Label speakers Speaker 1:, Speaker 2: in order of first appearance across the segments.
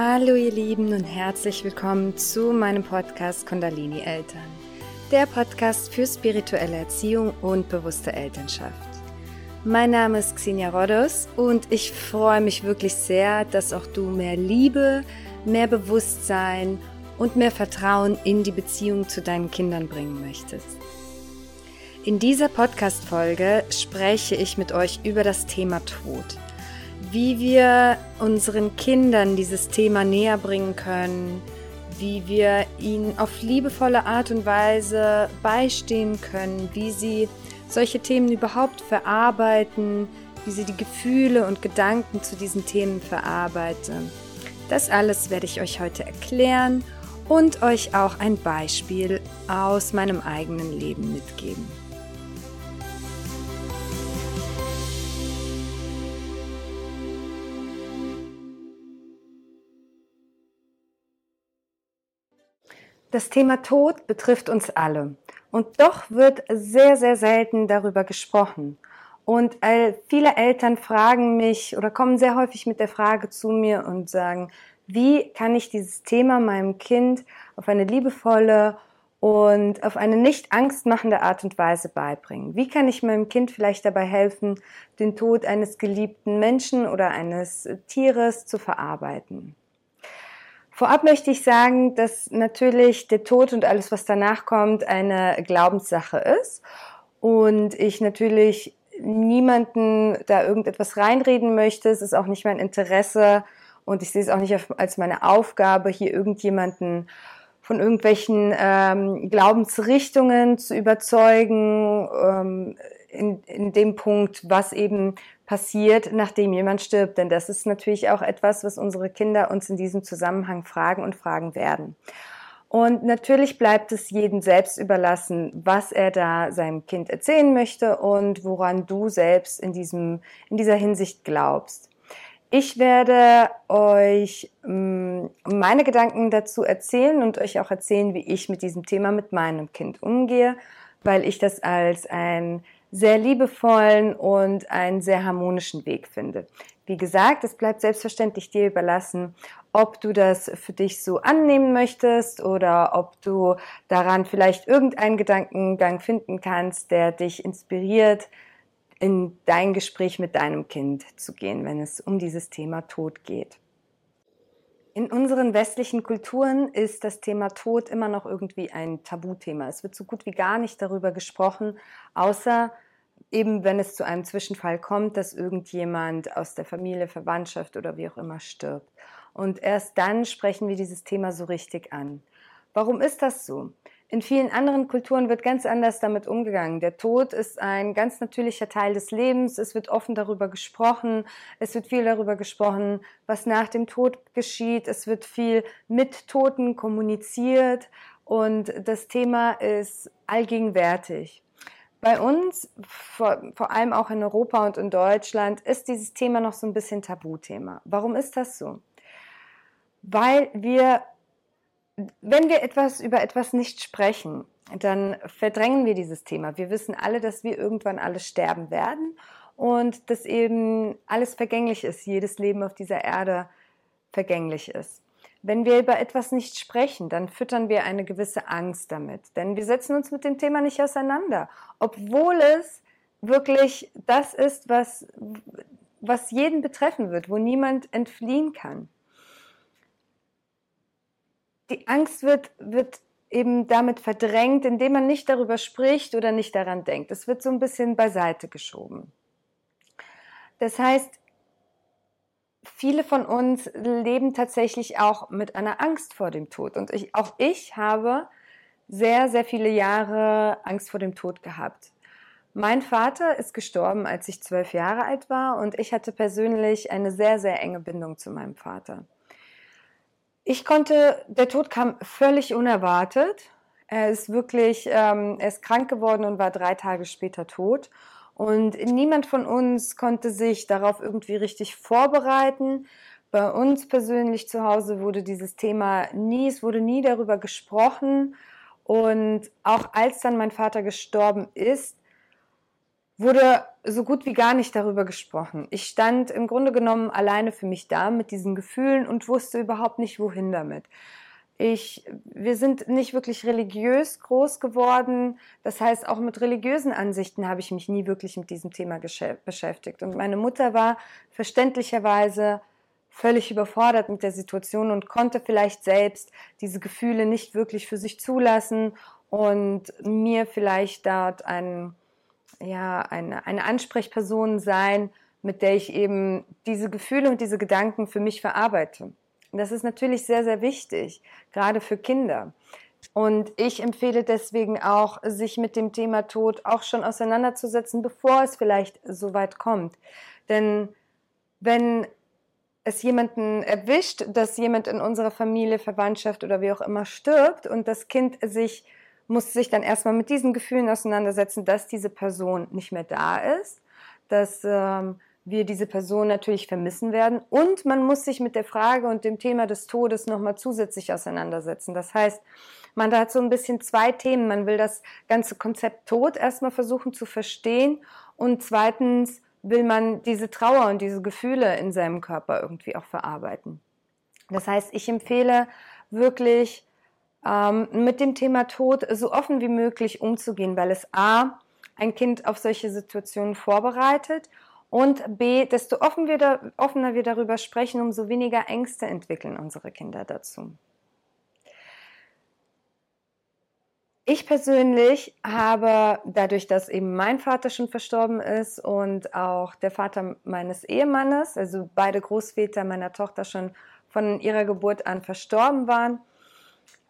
Speaker 1: Hallo ihr Lieben und herzlich willkommen zu meinem Podcast Kundalini Eltern. Der Podcast für spirituelle Erziehung und bewusste Elternschaft. Mein Name ist Xenia Rodos und ich freue mich wirklich sehr, dass auch du mehr Liebe, mehr Bewusstsein und mehr Vertrauen in die Beziehung zu deinen Kindern bringen möchtest. In dieser Podcast-Folge spreche ich mit euch über das Thema Tod wie wir unseren Kindern dieses Thema näher bringen können, wie wir ihnen auf liebevolle Art und Weise beistehen können, wie sie solche Themen überhaupt verarbeiten, wie sie die Gefühle und Gedanken zu diesen Themen verarbeiten. Das alles werde ich euch heute erklären und euch auch ein Beispiel aus meinem eigenen Leben mitgeben. Das Thema Tod betrifft uns alle. Und doch wird sehr, sehr selten darüber gesprochen. Und viele Eltern fragen mich oder kommen sehr häufig mit der Frage zu mir und sagen, wie kann ich dieses Thema meinem Kind auf eine liebevolle und auf eine nicht angstmachende Art und Weise beibringen? Wie kann ich meinem Kind vielleicht dabei helfen, den Tod eines geliebten Menschen oder eines Tieres zu verarbeiten? Vorab möchte ich sagen, dass natürlich der Tod und alles, was danach kommt, eine Glaubenssache ist und ich natürlich niemanden da irgendetwas reinreden möchte. Es ist auch nicht mein Interesse und ich sehe es auch nicht als meine Aufgabe, hier irgendjemanden von irgendwelchen ähm, Glaubensrichtungen zu überzeugen, ähm, in, in dem Punkt, was eben passiert, nachdem jemand stirbt. Denn das ist natürlich auch etwas, was unsere Kinder uns in diesem Zusammenhang fragen und fragen werden. Und natürlich bleibt es jedem selbst überlassen, was er da seinem Kind erzählen möchte und woran du selbst in, diesem, in dieser Hinsicht glaubst. Ich werde euch ähm, meine Gedanken dazu erzählen und euch auch erzählen, wie ich mit diesem Thema mit meinem Kind umgehe, weil ich das als ein sehr liebevollen und einen sehr harmonischen Weg finde. Wie gesagt, es bleibt selbstverständlich dir überlassen, ob du das für dich so annehmen möchtest oder ob du daran vielleicht irgendeinen Gedankengang finden kannst, der dich inspiriert, in dein Gespräch mit deinem Kind zu gehen, wenn es um dieses Thema Tod geht. In unseren westlichen Kulturen ist das Thema Tod immer noch irgendwie ein Tabuthema. Es wird so gut wie gar nicht darüber gesprochen, außer eben wenn es zu einem Zwischenfall kommt, dass irgendjemand aus der Familie, Verwandtschaft oder wie auch immer stirbt. Und erst dann sprechen wir dieses Thema so richtig an. Warum ist das so? In vielen anderen Kulturen wird ganz anders damit umgegangen. Der Tod ist ein ganz natürlicher Teil des Lebens. Es wird offen darüber gesprochen. Es wird viel darüber gesprochen, was nach dem Tod geschieht. Es wird viel mit Toten kommuniziert. Und das Thema ist allgegenwärtig. Bei uns, vor, vor, allem auch in Europa und in Deutschland, ist dieses Thema noch so ein bisschen Tabuthema. Warum ist das so? Weil wir wenn wir etwas über etwas nicht sprechen, dann verdrängen wir dieses Thema. Wir wissen alle, dass wir irgendwann alle sterben werden und dass eben alles vergänglich ist, jedes Leben auf dieser Erde vergänglich ist. Wenn wir über etwas nicht sprechen, dann füttern wir eine gewisse Angst damit, denn wir setzen uns mit dem Thema nicht auseinander, obwohl es wirklich das ist, was, was jeden betreffen wird, wo niemand entfliehen kann die Angst wird, wird eben damit verdrängt, indem man nicht darüber spricht oder nicht daran denkt. Es wird so ein bisschen beiseite geschoben. Das heißt, viele von uns leben tatsächlich auch mit einer Angst vor dem Tod. Und ich, auch ich habe sehr, sehr viele Jahre Angst vor dem Tod gehabt. Mein Vater ist gestorben, als ich zwölf Jahre alt war und ich hatte persönlich eine sehr, sehr enge Bindung zu meinem Vater. Ich konnte, der Tod kam völlig unerwartet. Er ist wirklich, ähm, er ist krank geworden und war drei Tage später tot. Und niemand von uns konnte sich darauf irgendwie richtig vorbereiten. Bei uns persönlich zu Hause wurde dieses Thema nie, es wurde nie darüber gesprochen. Und auch als dann mein Vater gestorben ist, wurde so gut wie gar nicht darüber gesprochen. Ich stand im Grunde genommen alleine für mich da mit diesen Gefühlen und wusste überhaupt nicht, wohin damit. Ich, wir sind nicht wirklich religiös groß geworden. Das heißt, auch mit religiösen Ansichten habe ich mich nie wirklich mit diesem Thema beschäftigt. Und meine Mutter war verständlicherweise völlig überfordert mit der Situation und konnte vielleicht selbst diese Gefühle nicht wirklich für sich zulassen und mir vielleicht dort ein, ja, eine, eine Ansprechperson sein, mit der ich eben diese Gefühle und diese Gedanken für mich verarbeite. Das ist natürlich sehr, sehr wichtig, gerade für Kinder. Und ich empfehle deswegen auch, sich mit dem Thema Tod auch schon auseinanderzusetzen, bevor es vielleicht so weit kommt. Denn wenn es jemanden erwischt, dass jemand in unserer Familie, Verwandtschaft oder wie auch immer stirbt und das Kind sich muss sich dann erstmal mit diesen Gefühlen auseinandersetzen, dass diese Person nicht mehr da ist, dass ähm, wir diese Person natürlich vermissen werden. Und man muss sich mit der Frage und dem Thema des Todes nochmal zusätzlich auseinandersetzen. Das heißt, man hat so ein bisschen zwei Themen. Man will das ganze Konzept Tod erstmal versuchen zu verstehen und zweitens will man diese Trauer und diese Gefühle in seinem Körper irgendwie auch verarbeiten. Das heißt, ich empfehle wirklich ähm, mit dem Thema Tod so offen wie möglich umzugehen, weil es a ein Kind auf solche Situationen vorbereitet und B, desto offen wir da, offener wir darüber sprechen, umso weniger Ängste entwickeln unsere Kinder dazu. Ich persönlich habe dadurch, dass eben mein Vater schon verstorben ist und auch der Vater meines Ehemannes, also beide Großväter meiner Tochter schon von ihrer Geburt an verstorben waren,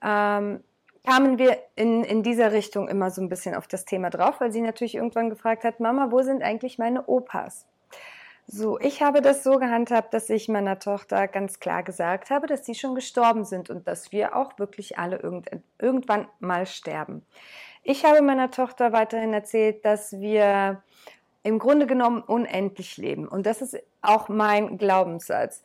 Speaker 1: ähm, kamen wir in, in dieser Richtung immer so ein bisschen auf das Thema drauf, weil sie natürlich irgendwann gefragt hat, Mama, wo sind eigentlich meine Opas? So, ich habe das so gehandhabt, dass ich meiner Tochter ganz klar gesagt habe, dass sie schon gestorben sind und dass wir auch wirklich alle irgend, irgendwann mal sterben. Ich habe meiner Tochter weiterhin erzählt, dass wir im Grunde genommen unendlich leben. Und das ist auch mein Glaubenssatz.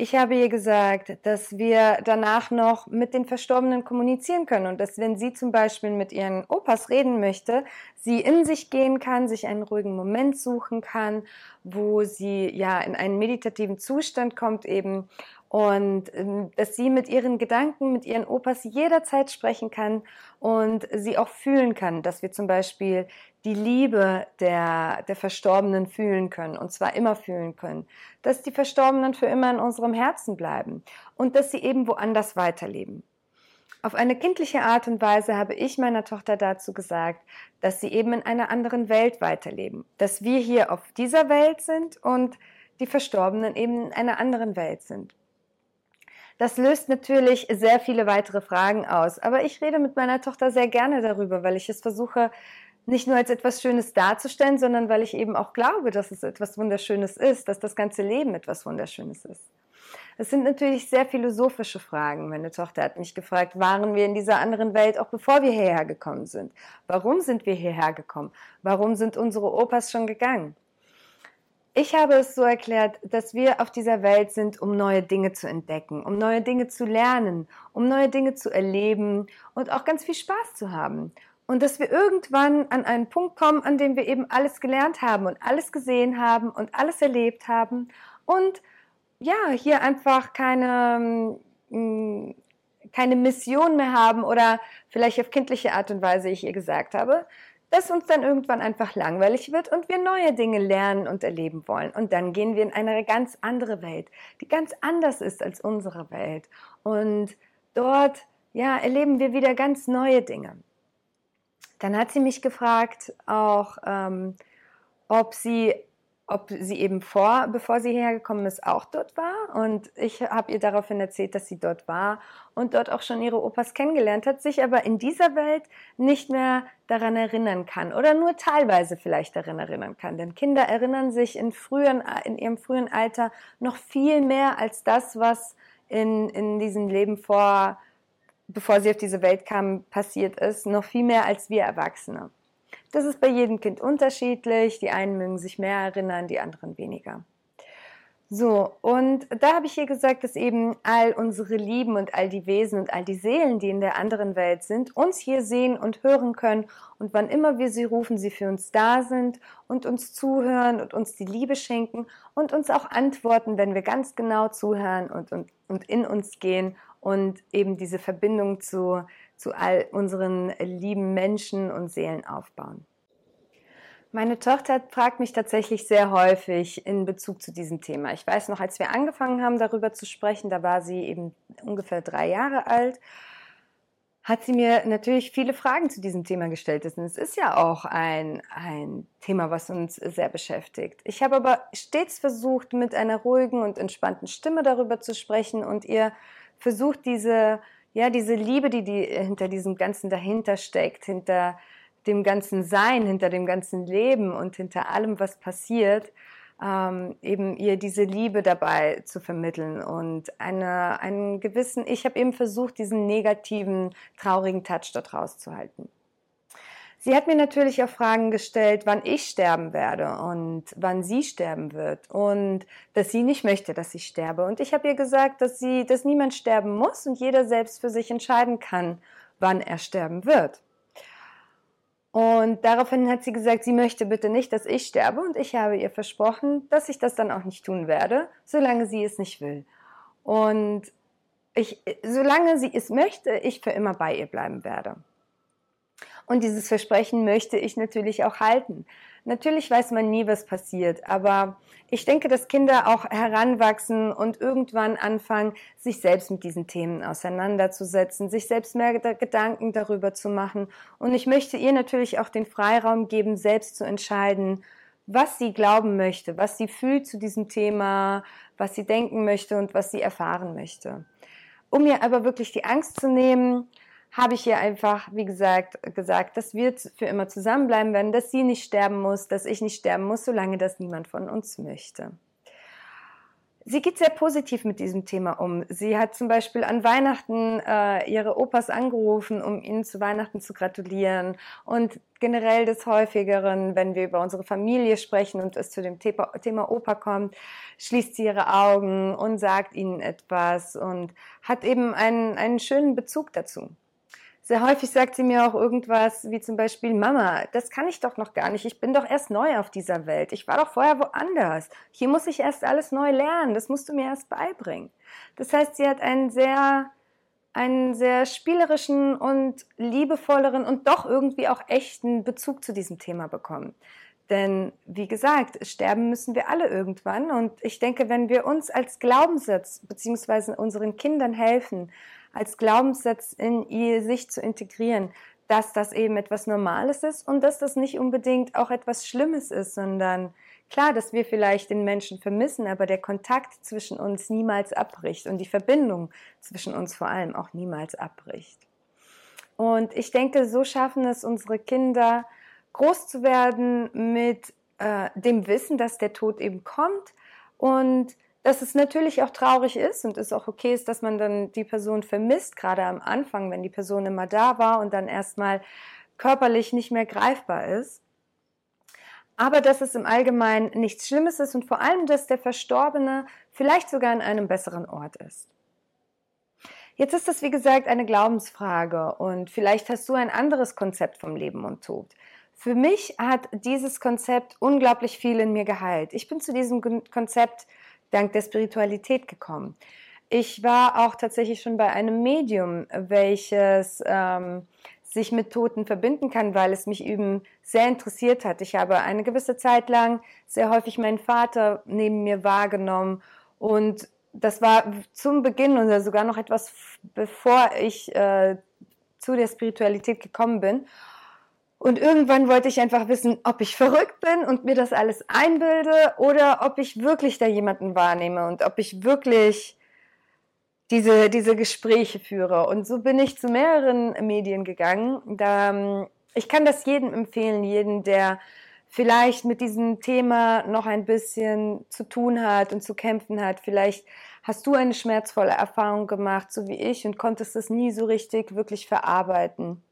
Speaker 1: Ich habe ihr gesagt, dass wir danach noch mit den Verstorbenen kommunizieren können und dass wenn sie zum Beispiel mit ihren Opas reden möchte, sie in sich gehen kann, sich einen ruhigen Moment suchen kann, wo sie ja in einen meditativen Zustand kommt eben und ähm, dass sie mit ihren Gedanken, mit ihren Opas jederzeit sprechen kann und sie auch fühlen kann, dass wir zum Beispiel die Liebe der, der Verstorbenen fühlen können und zwar immer fühlen können, dass die Verstorbenen für immer in unserem Herzen bleiben und dass sie eben woanders weiterleben. Auf eine kindliche Art und Weise habe ich meiner Tochter dazu gesagt, dass sie eben in einer anderen Welt weiterleben, dass wir hier auf dieser Welt sind und die Verstorbenen eben in einer anderen Welt sind. Das löst natürlich sehr viele weitere Fragen aus. Aber ich rede mit meiner Tochter sehr gerne darüber, weil ich es versuche, nicht nur als etwas Schönes darzustellen, sondern weil ich eben auch glaube, dass es etwas Wunderschönes ist, dass das ganze Leben etwas Wunderschönes ist. Es sind natürlich sehr philosophische Fragen. Meine Tochter hat mich gefragt, waren wir in dieser anderen Welt auch bevor wir hierher gekommen sind? Warum sind wir hierher gekommen? Warum sind unsere Opas schon gegangen? Ich habe es so erklärt, dass wir auf dieser Welt sind, um neue Dinge zu entdecken, um neue Dinge zu lernen, um neue Dinge zu erleben und auch ganz viel Spaß zu haben. Und dass wir irgendwann an einen Punkt kommen, an dem wir eben alles gelernt haben und alles gesehen haben und alles erlebt haben und ja, hier einfach keine, mm, keine Mission mehr haben oder vielleicht auf kindliche Art und Weise, ich ihr gesagt habe, dass uns dann irgendwann einfach langweilig wird und wir neue Dinge lernen und erleben wollen. Und dann gehen wir in eine ganz andere Welt, die ganz anders ist als unsere Welt. Und dort, ja, erleben wir wieder ganz neue Dinge. Dann hat sie mich gefragt, auch, ähm, ob sie ob sie eben vor, bevor sie hierher gekommen ist, auch dort war. Und ich habe ihr daraufhin erzählt, dass sie dort war und dort auch schon ihre Opas kennengelernt hat, sich aber in dieser Welt nicht mehr daran erinnern kann oder nur teilweise vielleicht daran erinnern kann. Denn Kinder erinnern sich in, frühen, in ihrem frühen Alter noch viel mehr als das, was in, in diesem Leben vor, bevor sie auf diese Welt kam, passiert ist, noch viel mehr als wir Erwachsene. Das ist bei jedem Kind unterschiedlich. Die einen mögen sich mehr erinnern, die anderen weniger. So, und da habe ich ihr gesagt, dass eben all unsere Lieben und all die Wesen und all die Seelen, die in der anderen Welt sind, uns hier sehen und hören können und wann immer wir sie rufen, sie für uns da sind und uns zuhören und uns die Liebe schenken und uns auch antworten, wenn wir ganz genau zuhören und, und, und in uns gehen und eben diese Verbindung zu, zu all unseren lieben Menschen und Seelen aufbauen. Meine Tochter fragt mich tatsächlich sehr häufig in Bezug zu diesem Thema. Ich weiß noch, als wir angefangen haben, darüber zu sprechen, da war sie eben ungefähr drei Jahre alt, hat sie mir natürlich viele Fragen zu diesem Thema gestellt. Und es ist ja auch ein, ein Thema, was uns sehr beschäftigt. Ich habe aber stets versucht, mit einer ruhigen und entspannten Stimme darüber zu sprechen und ihr versucht, diese, ja, diese Liebe, die, die hinter diesem Ganzen dahinter steckt, hinter dem ganzen Sein, hinter dem ganzen Leben und hinter allem, was passiert, ähm, eben ihr diese Liebe dabei zu vermitteln und eine, einen gewissen, ich habe eben versucht, diesen negativen, traurigen Touch dort rauszuhalten. Sie hat mir natürlich auch Fragen gestellt, wann ich sterben werde und wann sie sterben wird und dass sie nicht möchte, dass ich sterbe. Und ich habe ihr gesagt, dass sie, dass niemand sterben muss und jeder selbst für sich entscheiden kann, wann er sterben wird. Und daraufhin hat sie gesagt, sie möchte bitte nicht, dass ich sterbe. Und ich habe ihr versprochen, dass ich das dann auch nicht tun werde, solange sie es nicht will. Und ich, solange sie es möchte, ich für immer bei ihr bleiben werde. Und dieses Versprechen möchte ich natürlich auch halten. Natürlich weiß man nie, was passiert, aber ich denke, dass Kinder auch heranwachsen und irgendwann anfangen, sich selbst mit diesen Themen auseinanderzusetzen, sich selbst mehr Gedanken darüber zu machen. Und ich möchte ihr natürlich auch den Freiraum geben, selbst zu entscheiden, was sie glauben möchte, was sie fühlt zu diesem Thema, was sie denken möchte und was sie erfahren möchte. Um ihr aber wirklich die Angst zu nehmen, habe ich ihr einfach, wie gesagt, gesagt, dass wir für immer zusammenbleiben werden, dass sie nicht sterben muss, dass ich nicht sterben muss, solange das niemand von uns möchte. Sie geht sehr positiv mit diesem Thema um. Sie hat zum Beispiel an Weihnachten äh, ihre Opas angerufen, um ihnen zu Weihnachten zu gratulieren. Und generell des Häufigeren, wenn wir über unsere Familie sprechen und es zu dem Thema, Thema Opa kommt, schließt sie ihre Augen und sagt ihnen etwas und hat eben einen, einen schönen Bezug dazu. Sehr häufig sagt sie mir auch irgendwas wie zum Beispiel, Mama, das kann ich doch noch gar nicht. Ich bin doch erst neu auf dieser Welt. Ich war doch vorher woanders. Hier muss ich erst alles neu lernen. Das musst du mir erst beibringen. Das heißt, sie hat einen sehr, einen sehr spielerischen und liebevolleren und doch irgendwie auch echten Bezug zu diesem Thema bekommen. Denn wie gesagt, sterben müssen wir alle irgendwann. Und ich denke, wenn wir uns als Glaubenssatz beziehungsweise unseren Kindern helfen, als Glaubenssatz in ihr sich zu integrieren, dass das eben etwas Normales ist und dass das nicht unbedingt auch etwas Schlimmes ist, sondern klar, dass wir vielleicht den Menschen vermissen, aber der Kontakt zwischen uns niemals abbricht und die Verbindung zwischen uns vor allem auch niemals abbricht. Und ich denke, so schaffen es unsere Kinder, groß zu werden mit äh, dem Wissen, dass der Tod eben kommt und dass es natürlich auch traurig ist und es auch okay ist, dass man dann die Person vermisst, gerade am Anfang, wenn die Person immer da war und dann erstmal körperlich nicht mehr greifbar ist. Aber dass es im Allgemeinen nichts Schlimmes ist und vor allem, dass der Verstorbene vielleicht sogar an einem besseren Ort ist. Jetzt ist das, wie gesagt, eine Glaubensfrage und vielleicht hast du ein anderes Konzept vom Leben und Tod. Für mich hat dieses Konzept unglaublich viel in mir geheilt. Ich bin zu diesem Konzept dank der Spiritualität gekommen. Ich war auch tatsächlich schon bei einem Medium, welches ähm, sich mit Toten verbinden kann, weil es mich eben sehr interessiert hat. Ich habe eine gewisse Zeit lang sehr häufig meinen Vater neben mir wahrgenommen und das war zum Beginn oder sogar noch etwas bevor ich äh, zu der Spiritualität gekommen bin. Und irgendwann wollte ich einfach wissen, ob ich verrückt bin und mir das alles einbilde oder ob ich wirklich da jemanden wahrnehme und ob ich wirklich diese, diese Gespräche führe. Und so bin ich zu mehreren Medien gegangen. Da, ich kann das jedem empfehlen, jeden, der vielleicht mit diesem Thema noch ein bisschen zu tun hat und zu kämpfen hat. Vielleicht hast du eine schmerzvolle Erfahrung gemacht, so wie ich, und konntest es nie so richtig wirklich verarbeiten.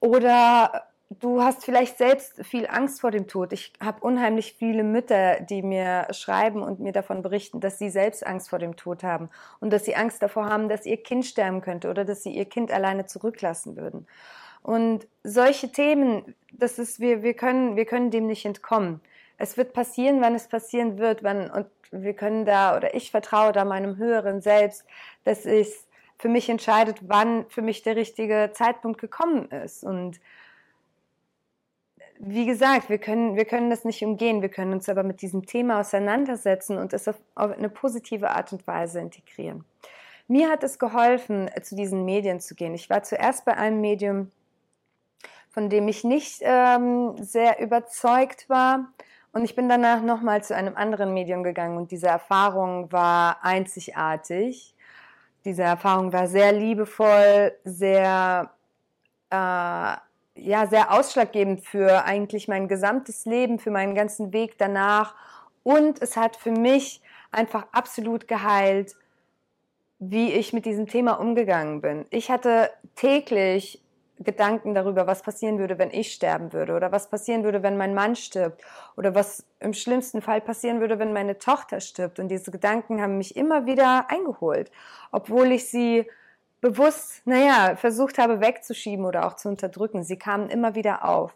Speaker 1: Oder du hast vielleicht selbst viel Angst vor dem Tod. Ich habe unheimlich viele Mütter, die mir schreiben und mir davon berichten, dass sie selbst Angst vor dem Tod haben und dass sie Angst davor haben, dass ihr Kind sterben könnte oder dass sie ihr Kind alleine zurücklassen würden. Und solche Themen, das ist, wir, wir können, wir können dem nicht entkommen. Es wird passieren, wann es passieren wird, wann, und wir können da, oder ich vertraue da meinem höheren Selbst, dass es für mich entscheidet, wann für mich der richtige Zeitpunkt gekommen ist. Und wie gesagt, wir können, wir können das nicht umgehen, wir können uns aber mit diesem Thema auseinandersetzen und es auf, auf eine positive Art und Weise integrieren. Mir hat es geholfen, zu diesen Medien zu gehen. Ich war zuerst bei einem Medium, von dem ich nicht ähm, sehr überzeugt war. Und ich bin danach nochmal zu einem anderen Medium gegangen und diese Erfahrung war einzigartig. Diese Erfahrung war sehr liebevoll, sehr äh, ja sehr ausschlaggebend für eigentlich mein gesamtes Leben, für meinen ganzen Weg danach. Und es hat für mich einfach absolut geheilt, wie ich mit diesem Thema umgegangen bin. Ich hatte täglich Gedanken darüber, was passieren würde, wenn ich sterben würde oder was passieren würde, wenn mein Mann stirbt oder was im schlimmsten Fall passieren würde, wenn meine Tochter stirbt. Und diese Gedanken haben mich immer wieder eingeholt, obwohl ich sie bewusst, naja, versucht habe wegzuschieben oder auch zu unterdrücken. Sie kamen immer wieder auf.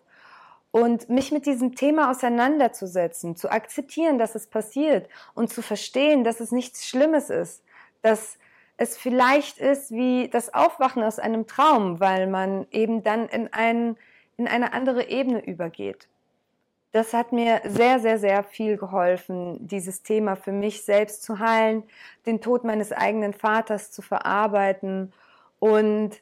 Speaker 1: Und mich mit diesem Thema auseinanderzusetzen, zu akzeptieren, dass es passiert und zu verstehen, dass es nichts Schlimmes ist, dass es vielleicht ist wie das Aufwachen aus einem Traum, weil man eben dann in, ein, in eine andere Ebene übergeht. Das hat mir sehr, sehr, sehr viel geholfen, dieses Thema für mich selbst zu heilen, den Tod meines eigenen Vaters zu verarbeiten und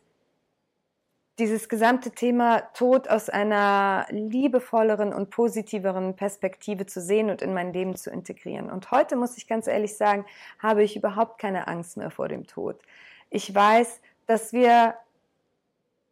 Speaker 1: dieses gesamte Thema Tod aus einer liebevolleren und positiveren Perspektive zu sehen und in mein Leben zu integrieren. Und heute muss ich ganz ehrlich sagen, habe ich überhaupt keine Angst mehr vor dem Tod. Ich weiß, dass wir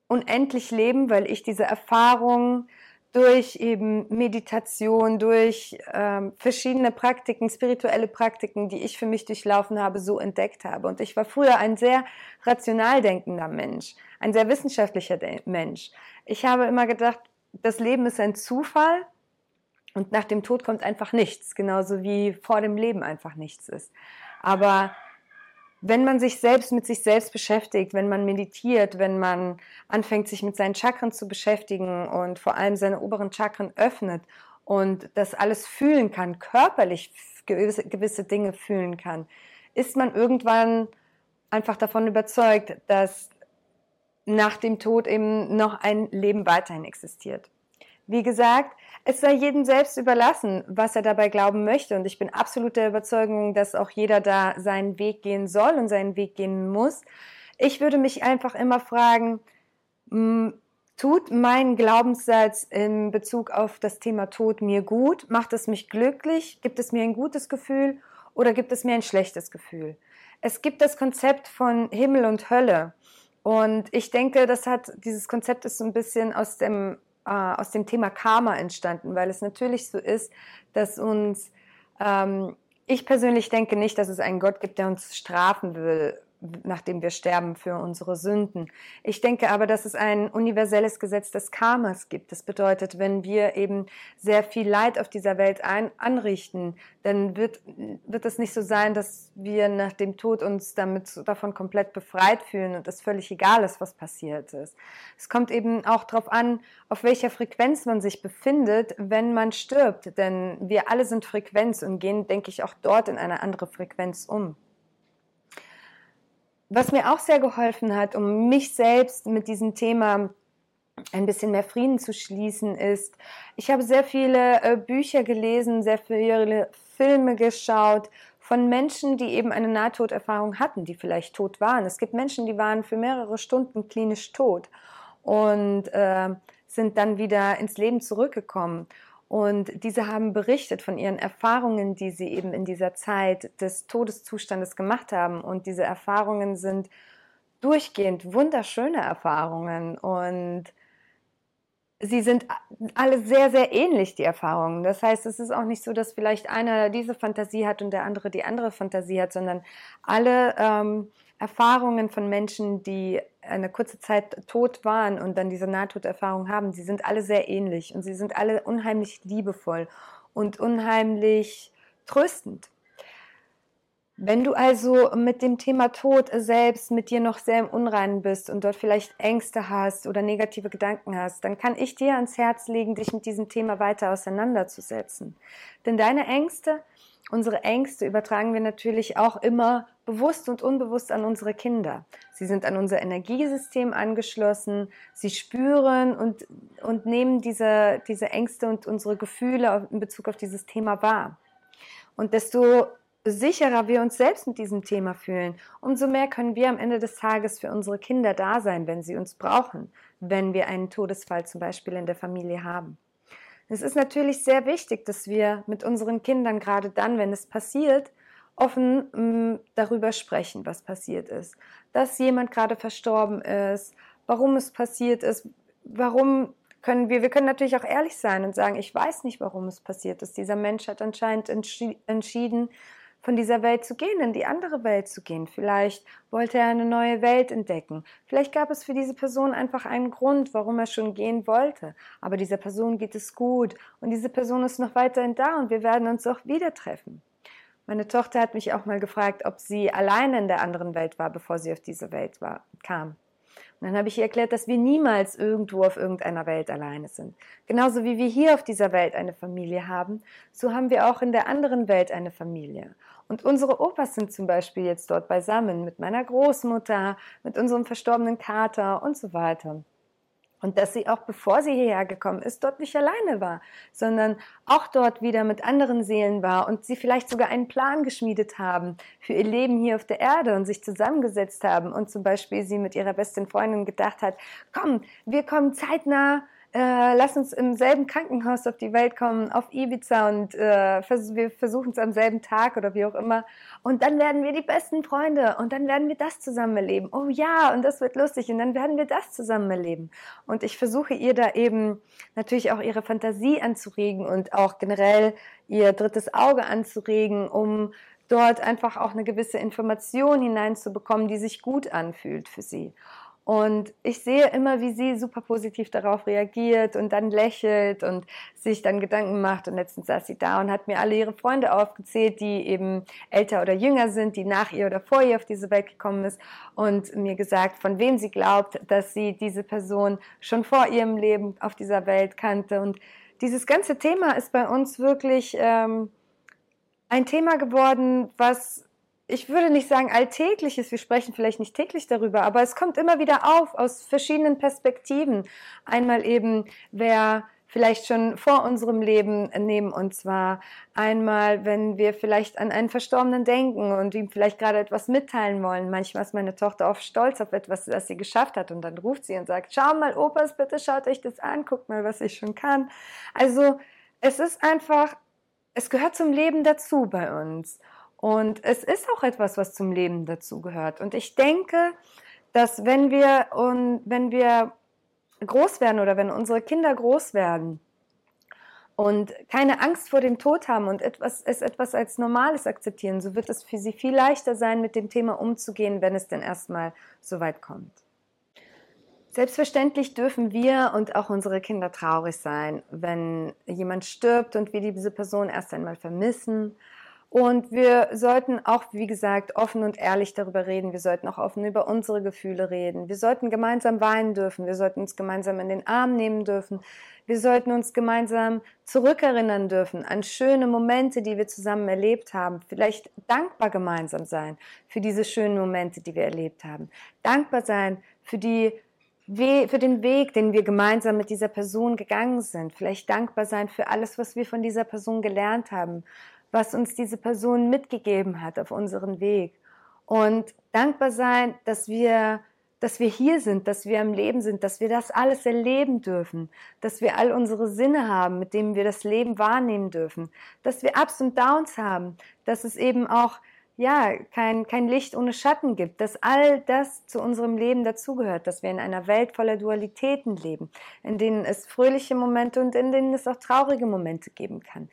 Speaker 1: unendlich leben, weil ich diese Erfahrung durch eben Meditation, durch ähm, verschiedene Praktiken, spirituelle Praktiken, die ich für mich durchlaufen habe, so entdeckt habe. Und ich war früher ein sehr rational denkender Mensch, ein sehr wissenschaftlicher Mensch. Ich habe immer gedacht, das Leben ist ein Zufall und nach dem Tod kommt einfach nichts, genauso wie vor dem Leben einfach nichts ist. Aber wenn man sich selbst mit sich selbst beschäftigt, wenn man meditiert, wenn man anfängt, sich mit seinen Chakren zu beschäftigen und vor allem seine oberen Chakren öffnet und das alles fühlen kann, körperlich gewisse, Dinge fühlen kann, ist man irgendwann einfach davon überzeugt, dass nach dem Tod eben noch ein Leben weiterhin existiert. Wie gesagt, es sei jedem selbst überlassen, was er dabei glauben möchte. Und ich bin absolut der Überzeugung, dass auch jeder da seinen Weg gehen soll und seinen Weg gehen muss. Ich würde mich einfach immer fragen, hm, tut mein Glaubenssatz in Bezug auf das Thema Tod mir gut? Macht es mich glücklich? Gibt es mir ein gutes Gefühl oder gibt es mir ein schlechtes Gefühl? Es gibt das Konzept von Himmel und Hölle. Und ich denke, das hat, dieses Konzept ist so ein bisschen aus dem äh, aus dem Thema Karma entstanden, weil es natürlich so ist, dass uns, ähm, ich persönlich denke nicht, dass es einen Gott gibt, der uns strafen will nachdem wir sterben für unsere Sünden. Ich denke aber, dass es ein universelles Gesetz des Karmas gibt. Das bedeutet, wenn wir eben sehr viel Leid auf dieser Welt ein, anrichten, dann wird, wird es nicht so sein, dass wir nach dem Tod uns damit davon komplett befreit fühlen und es völlig egal ist, was passiert ist. Es kommt eben auch darauf an, auf welcher Frequenz man sich befindet, wenn man stirbt. Denn wir alle sind Frequenz und gehen, denke ich, auch dort in eine andere Frequenz um was mir auch sehr geholfen hat, um mich selbst mit diesem Thema ein bisschen mehr Frieden zu schließen, ist, ich habe sehr viele äh, Bücher gelesen, sehr viele Filme geschaut von Menschen, die eben eine Nahtoderfahrung hatten, die vielleicht tot waren. Es gibt Menschen, die waren für mehrere Stunden klinisch tot und äh, sind dann wieder ins Leben zurückgekommen. Und diese haben berichtet von ihren Erfahrungen, die sie eben in dieser Zeit des Todeszustandes gemacht haben. Und diese Erfahrungen sind durchgehend wunderschöne Erfahrungen. Und sie sind alle sehr, sehr ähnlich, die Erfahrungen. Das heißt, es ist auch nicht so, dass vielleicht einer diese Fantasie hat und der andere die andere Fantasie hat, sondern alle ähm, Erfahrungen von Menschen, die eine kurze Zeit tot waren und dann diese Nahtoderfahrung haben, sie sind alle sehr ähnlich und sie sind alle unheimlich liebevoll und unheimlich tröstend. Wenn du also mit dem Thema Tod selbst mit dir noch sehr im Unreinen bist und dort vielleicht Ängste hast oder negative Gedanken hast, dann kann ich dir ans Herz legen, dich mit diesem Thema weiter auseinanderzusetzen. Denn deine Ängste, unsere Ängste übertragen wir natürlich auch immer bewusst und unbewusst an unsere Kinder. Sie sind an unser Energiesystem angeschlossen, sie spüren und, und nehmen diese, diese Ängste und unsere Gefühle in Bezug auf dieses Thema wahr. Und desto sicherer wir uns selbst mit diesem Thema fühlen, umso mehr können wir am Ende des Tages für unsere Kinder da sein, wenn sie uns brauchen, wenn wir einen Todesfall zum Beispiel in der Familie haben. Es ist natürlich sehr wichtig, dass wir mit unseren Kindern gerade dann, wenn es passiert, offen mm, darüber sprechen, was passiert ist. Dass jemand gerade verstorben ist, warum es passiert ist, warum können wir, wir können natürlich auch ehrlich sein und sagen, ich weiß nicht, warum es passiert ist. Dieser Mensch hat anscheinend entschieden, von dieser Welt zu gehen, in die andere Welt zu gehen. Vielleicht wollte er eine neue Welt entdecken. Vielleicht gab es für diese Person einfach einen Grund, warum er schon gehen wollte. Aber dieser Person geht es gut und diese Person ist noch weiterhin da und wir werden uns auch wieder treffen. Meine Tochter hat mich auch mal gefragt, ob sie alleine in der anderen Welt war, bevor sie auf diese Welt war, kam. Und dann habe ich ihr erklärt, dass wir niemals irgendwo auf irgendeiner Welt alleine sind. Genauso wie wir hier auf dieser Welt eine Familie haben, so haben wir auch in der anderen Welt eine Familie. Und unsere Opas sind zum Beispiel jetzt dort beisammen mit meiner Großmutter, mit unserem verstorbenen Kater und so weiter. Und dass sie auch bevor sie hierher gekommen ist, dort nicht alleine war, sondern auch dort wieder mit anderen Seelen war und sie vielleicht sogar einen Plan geschmiedet haben für ihr Leben hier auf der Erde und sich zusammengesetzt haben und zum Beispiel sie mit ihrer besten Freundin gedacht hat, komm, wir kommen zeitnah äh, lass uns im selben Krankenhaus auf die Welt kommen, auf Ibiza und äh, vers wir versuchen es am selben Tag oder wie auch immer. Und dann werden wir die besten Freunde und dann werden wir das zusammen erleben. Oh ja, und das wird lustig und dann werden wir das zusammen erleben. Und ich versuche ihr da eben natürlich auch ihre Fantasie anzuregen und auch generell ihr drittes Auge anzuregen, um dort einfach auch eine gewisse Information hineinzubekommen, die sich gut anfühlt für sie. Und ich sehe immer, wie sie super positiv darauf reagiert und dann lächelt und sich dann Gedanken macht. Und letztens saß sie da und hat mir alle ihre Freunde aufgezählt, die eben älter oder jünger sind, die nach ihr oder vor ihr auf diese Welt gekommen ist und mir gesagt, von wem sie glaubt, dass sie diese Person schon vor ihrem Leben auf dieser Welt kannte. Und dieses ganze Thema ist bei uns wirklich ähm, ein Thema geworden, was ich würde nicht sagen alltägliches, wir sprechen vielleicht nicht täglich darüber, aber es kommt immer wieder auf aus verschiedenen Perspektiven. Einmal eben, wer vielleicht schon vor unserem Leben neben uns war. Einmal, wenn wir vielleicht an einen Verstorbenen denken und ihm vielleicht gerade etwas mitteilen wollen. Manchmal ist meine Tochter oft stolz auf etwas, das sie geschafft hat und dann ruft sie und sagt, schau mal, Opas, bitte schaut euch das an, guckt mal, was ich schon kann. Also, es ist einfach, es gehört zum Leben dazu bei uns. Und es ist auch etwas, was zum Leben dazugehört. Und ich denke, dass wenn wir, und wenn wir groß werden oder wenn unsere Kinder groß werden und keine Angst vor dem Tod haben und etwas, es etwas als Normales akzeptieren, so wird es für sie viel leichter sein, mit dem Thema umzugehen, wenn es denn erstmal so weit kommt. Selbstverständlich dürfen wir und auch unsere Kinder traurig sein, wenn jemand stirbt und wir diese Person erst einmal vermissen und wir sollten auch, wie gesagt, offen und ehrlich darüber reden. Wir sollten auch offen über unsere Gefühle reden. Wir sollten gemeinsam weinen dürfen. Wir sollten uns gemeinsam in den Arm nehmen dürfen. Wir sollten uns gemeinsam zurückerinnern dürfen an schöne Momente, die wir zusammen erlebt haben. Vielleicht dankbar gemeinsam sein für diese schönen Momente, die wir erlebt haben. Dankbar sein für die für den Weg, den wir gemeinsam mit dieser Person gegangen sind. Vielleicht dankbar sein für alles, was wir von dieser Person gelernt haben was uns diese Person mitgegeben hat auf unseren Weg. Und dankbar sein, dass wir, dass wir hier sind, dass wir am Leben sind, dass wir das alles erleben dürfen, dass wir all unsere Sinne haben, mit denen wir das Leben wahrnehmen dürfen, dass wir Ups und Downs haben, dass es eben auch ja, kein, kein Licht ohne Schatten gibt, dass all das zu unserem Leben dazugehört, dass wir in einer Welt voller Dualitäten leben, in denen es fröhliche Momente und in denen es auch traurige Momente geben kann.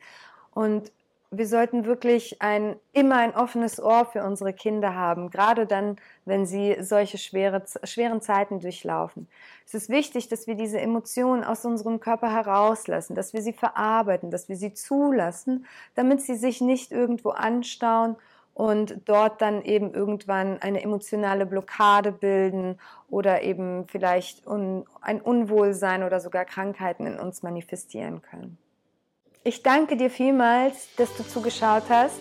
Speaker 1: Und wir sollten wirklich ein, immer ein offenes Ohr für unsere Kinder haben, gerade dann, wenn sie solche schwere, schweren Zeiten durchlaufen. Es ist wichtig, dass wir diese Emotionen aus unserem Körper herauslassen, dass wir sie verarbeiten, dass wir sie zulassen, damit sie sich nicht irgendwo anstauen und dort dann eben irgendwann eine emotionale Blockade bilden oder eben vielleicht un, ein Unwohlsein oder sogar Krankheiten in uns manifestieren können. Ich danke dir vielmals, dass du zugeschaut hast.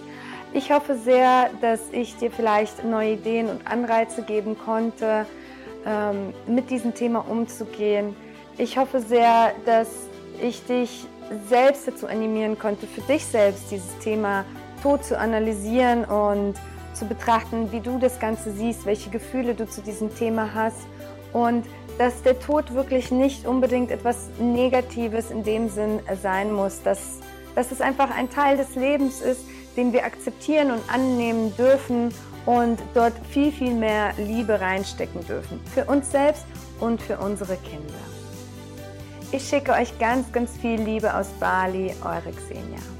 Speaker 1: Ich hoffe sehr, dass ich dir vielleicht neue Ideen und Anreize geben konnte, ähm, mit diesem Thema umzugehen. Ich hoffe sehr, dass ich dich selbst dazu animieren konnte, für dich selbst dieses Thema Tod zu analysieren und zu betrachten, wie du das Ganze siehst, welche Gefühle du zu diesem Thema hast und dass der Tod wirklich nicht unbedingt etwas Negatives in dem Sinn sein muss, dass, dass es einfach ein Teil des Lebens ist, den wir akzeptieren und annehmen dürfen und dort viel, viel mehr Liebe reinstecken dürfen. Für uns selbst und für unsere Kinder. Ich schicke euch ganz, ganz viel Liebe aus Bali, eure Xenia.